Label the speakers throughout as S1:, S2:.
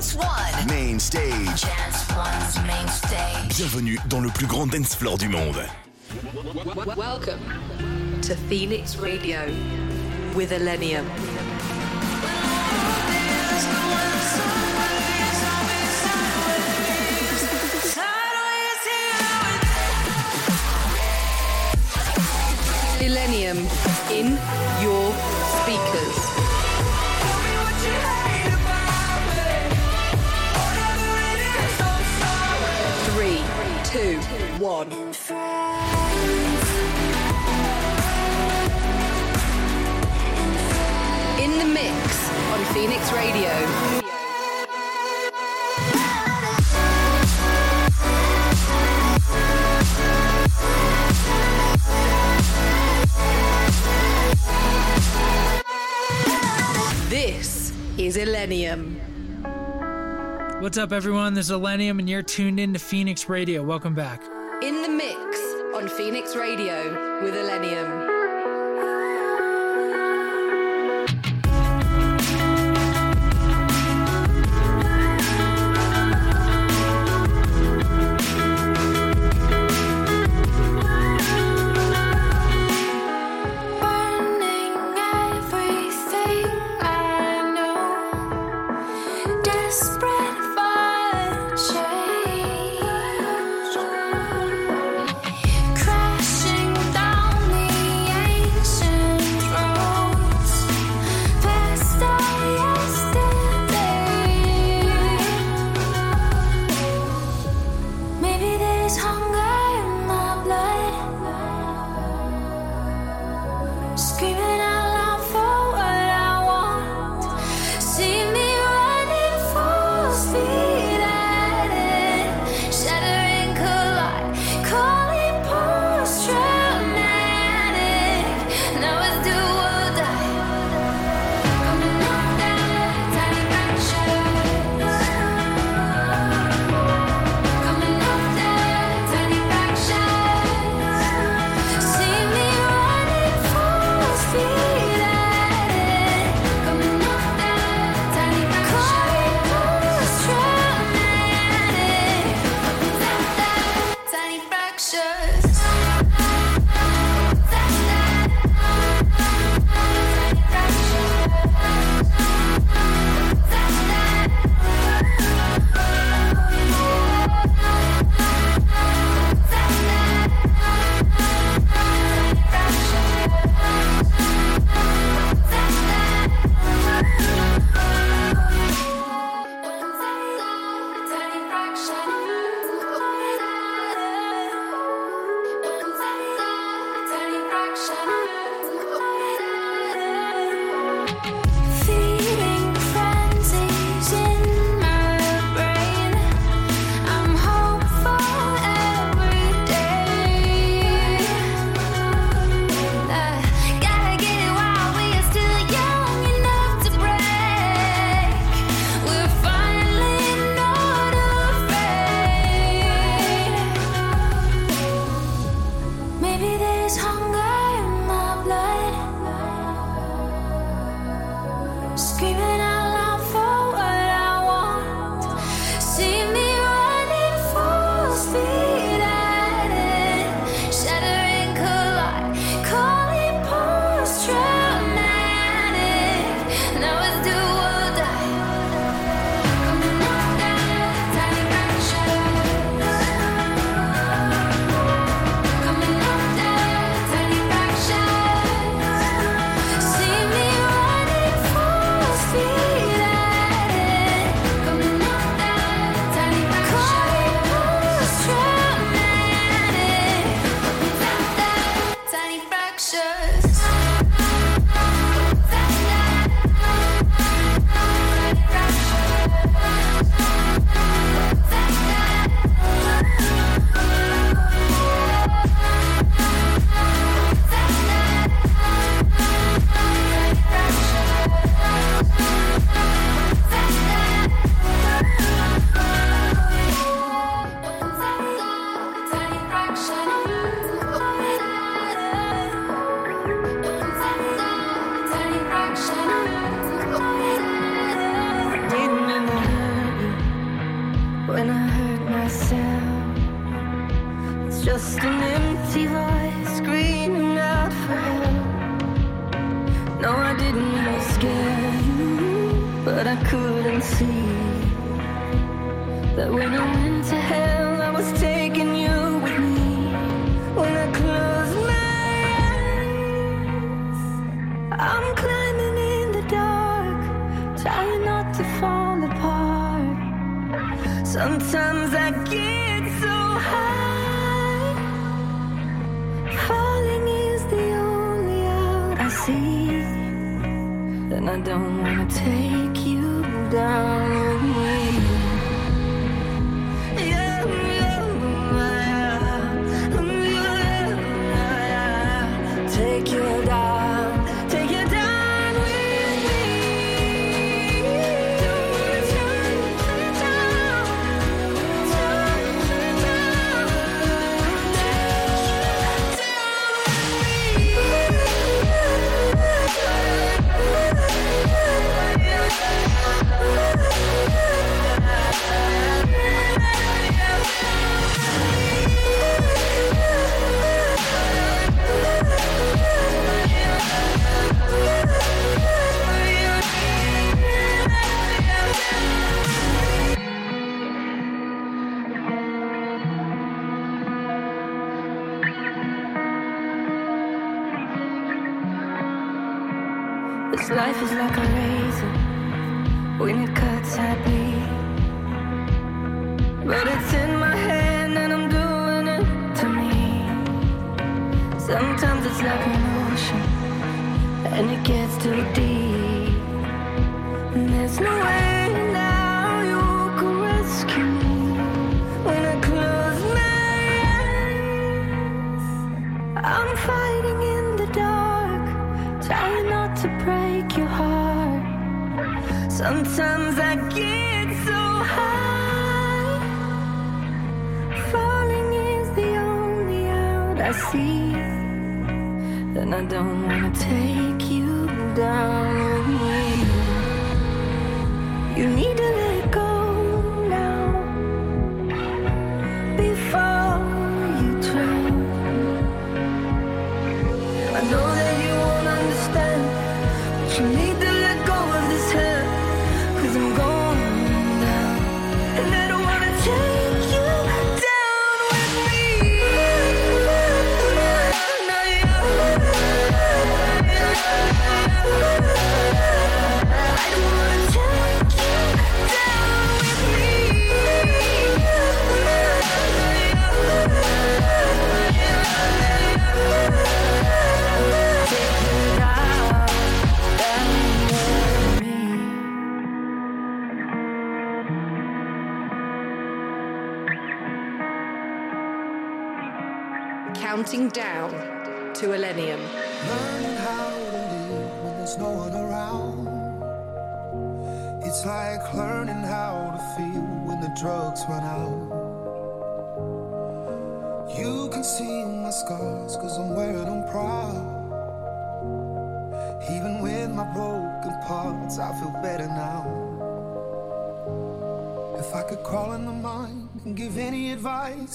S1: Dance One.
S2: Main stage.
S1: Dance One's main stage.
S2: Bienvenue dans le plus grand dance floor du monde.
S3: Welcome to Phoenix Radio with Elenium. Millennium in your one. In the mix on Phoenix Radio. This is Illenium.
S4: What's up, everyone? This is Illenium, and you're tuned in to Phoenix Radio. Welcome back.
S3: In the mix on Phoenix Radio with
S5: Illenium. see, then I don't wanna take.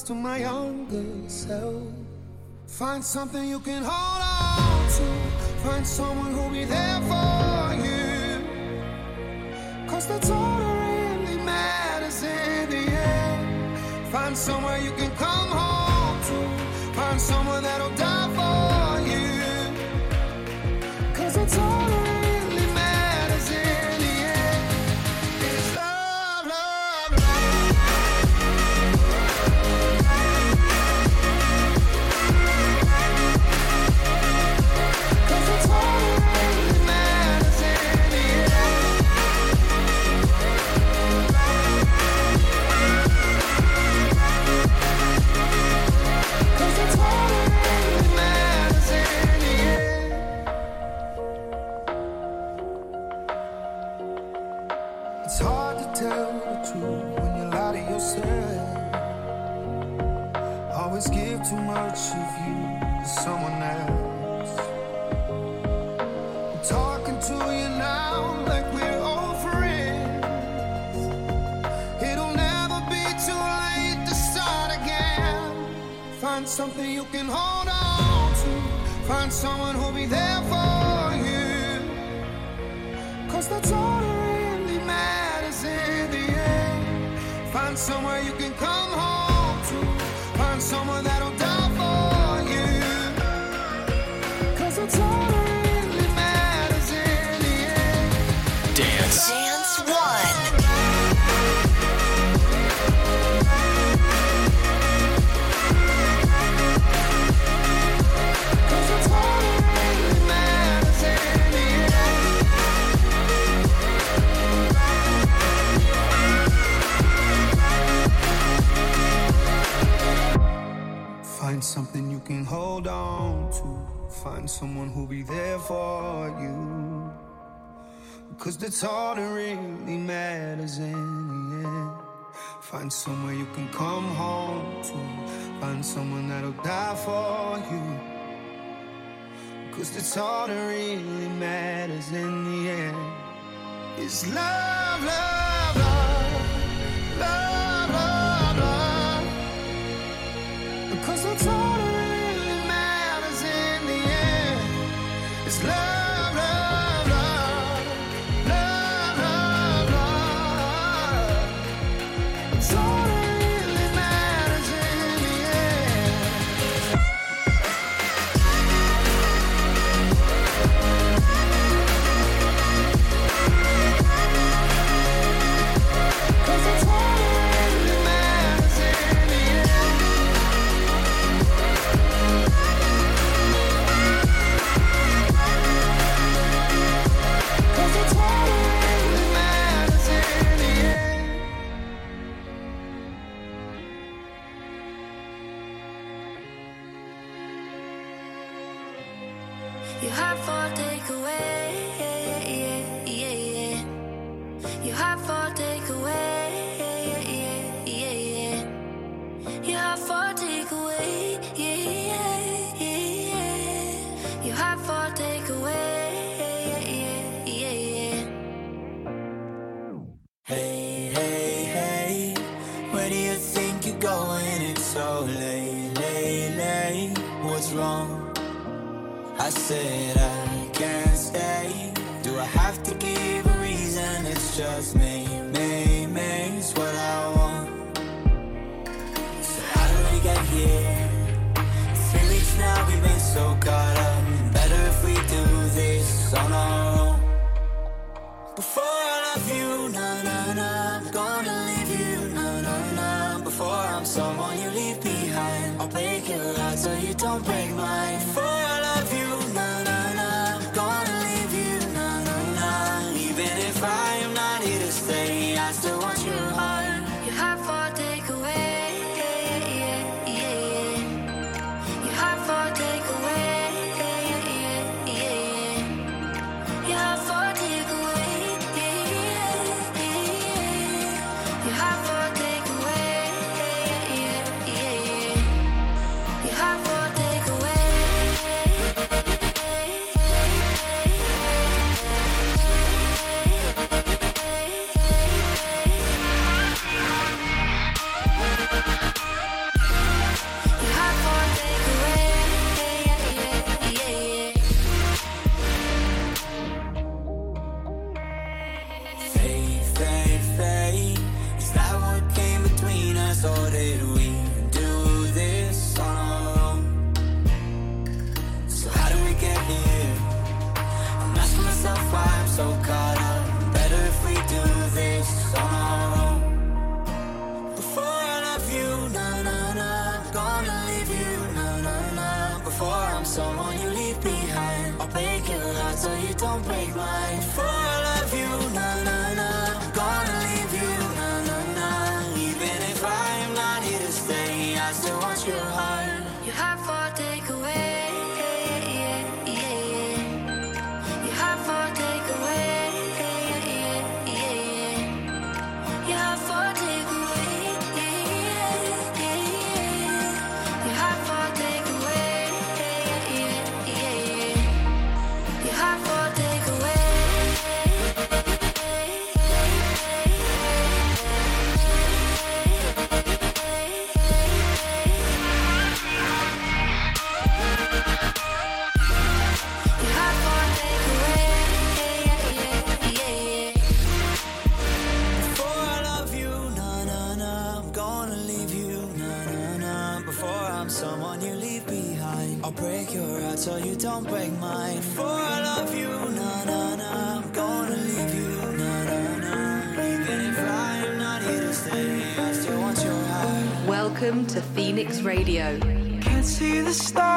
S5: to my
S6: younger self. Find something you can hold on to. Find someone who'll be there for you. Cause that's all that really matters in the end. Find somewhere you can come home to. Find someone that'll die. someone that'll die for you. Cause it's all that really matters in the end. It's
S7: love, love. don't to
S3: Phoenix Radio.
S8: Can't see the stars,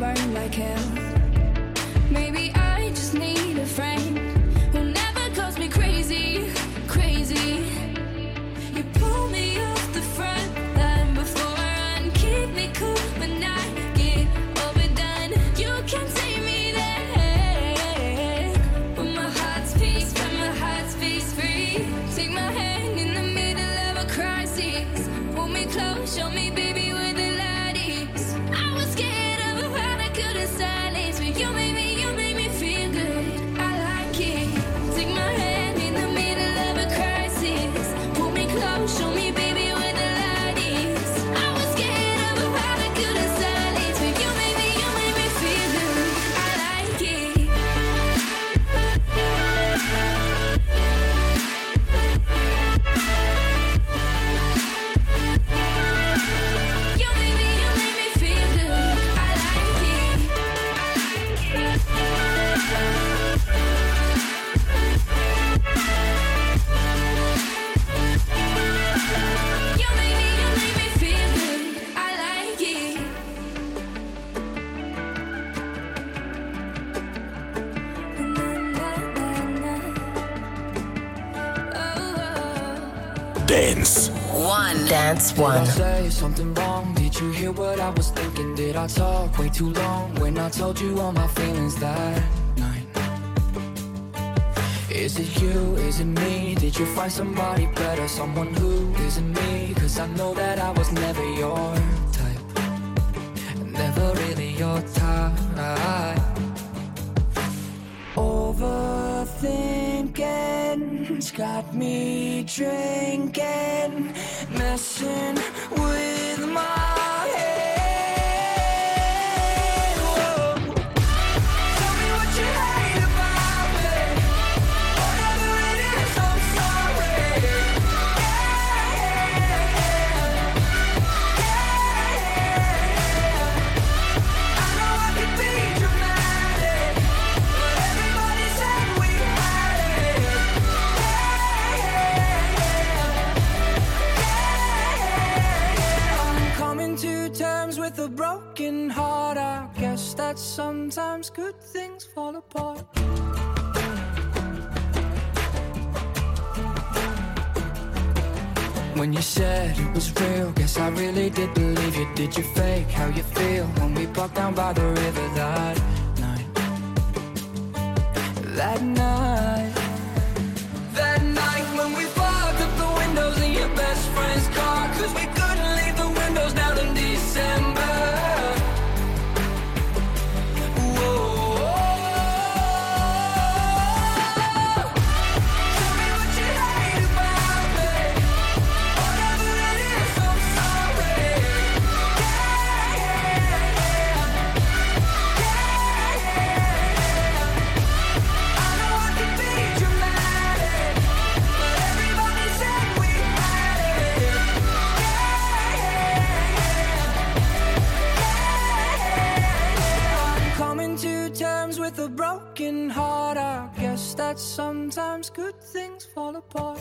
S9: burn like hell. Maybe I
S10: Dance
S1: One.
S8: Did I say something wrong? Did you hear what I was thinking? Did I talk way too long when I told you all my feelings that night? Is it you? Is it me? Did you find somebody better? Someone who isn't me? Cause I know that I was never your type. Never really your type. Overthink Got me drinking, messing with my head. that sometimes good things fall apart. When you said it was real, guess I really did believe you. Did you fake how you feel when we parked down by the river that night? That night.
S7: Sometimes good things fall apart.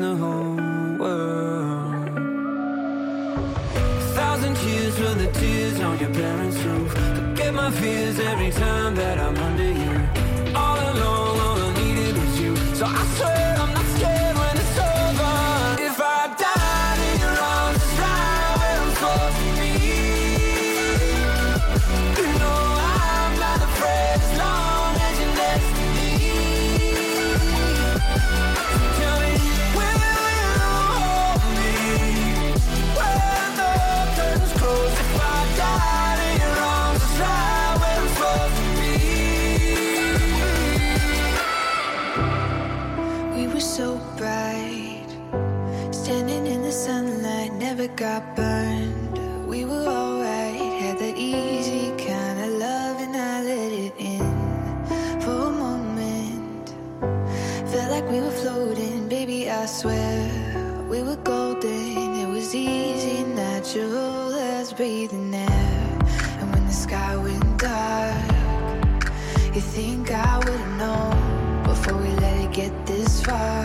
S11: the whole world. A thousand tears for the tears on your parents' roof. Forget my fears every time that I'm under you. All alone. You
S9: think I would've known before we let it get this far?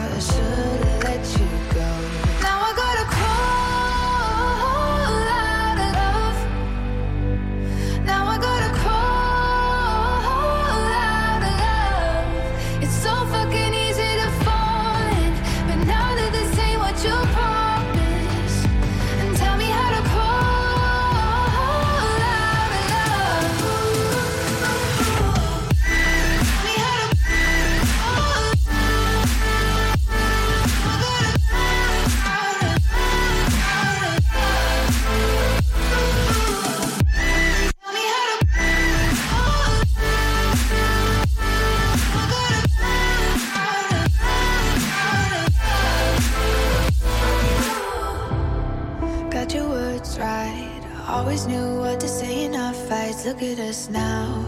S9: now.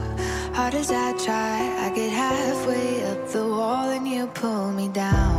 S9: Hard as I try, I get halfway up the wall and you pull me down.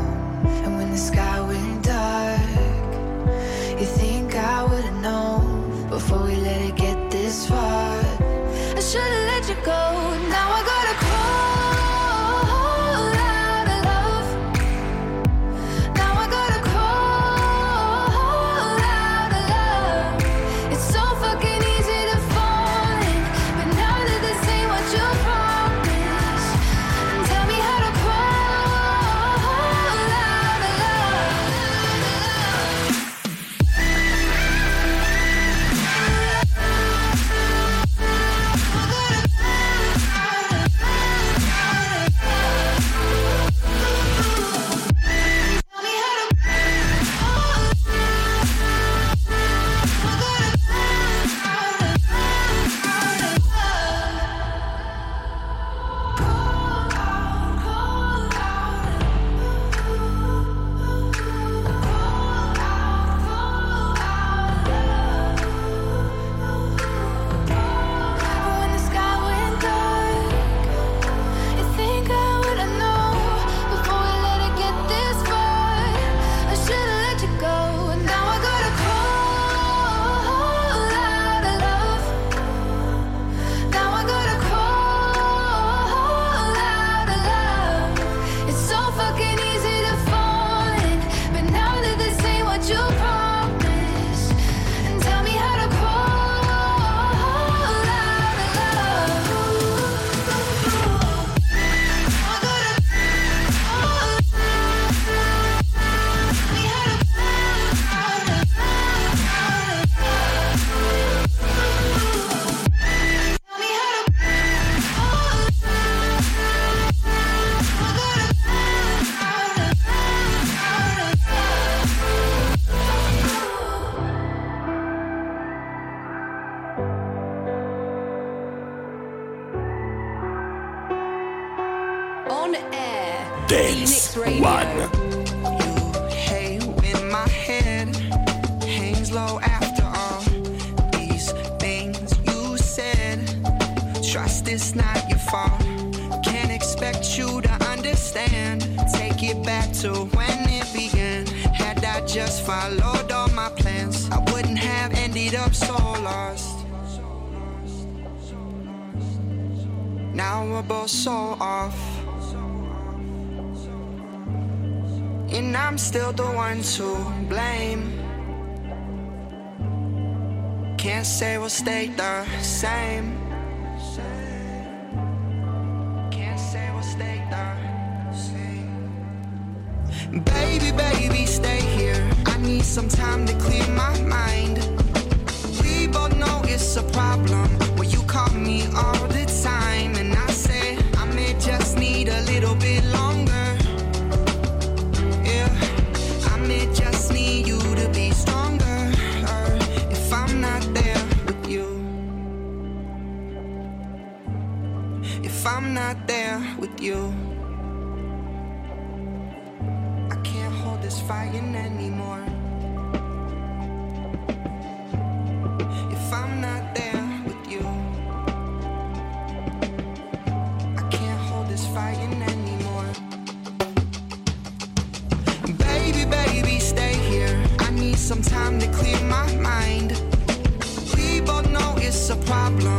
S12: same. if I'm not there with you. I can't hold this fire anymore. If I'm not there with you, I can't hold this fire anymore. Baby, baby, stay here. I need some time to clear my mind. We both know it's a problem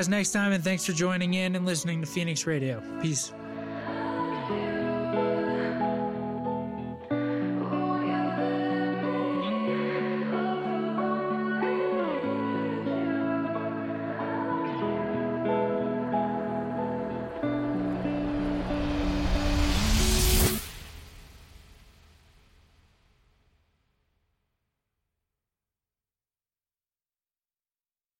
S4: guys next time, and thanks for joining in and listening to Phoenix Radio. Peace.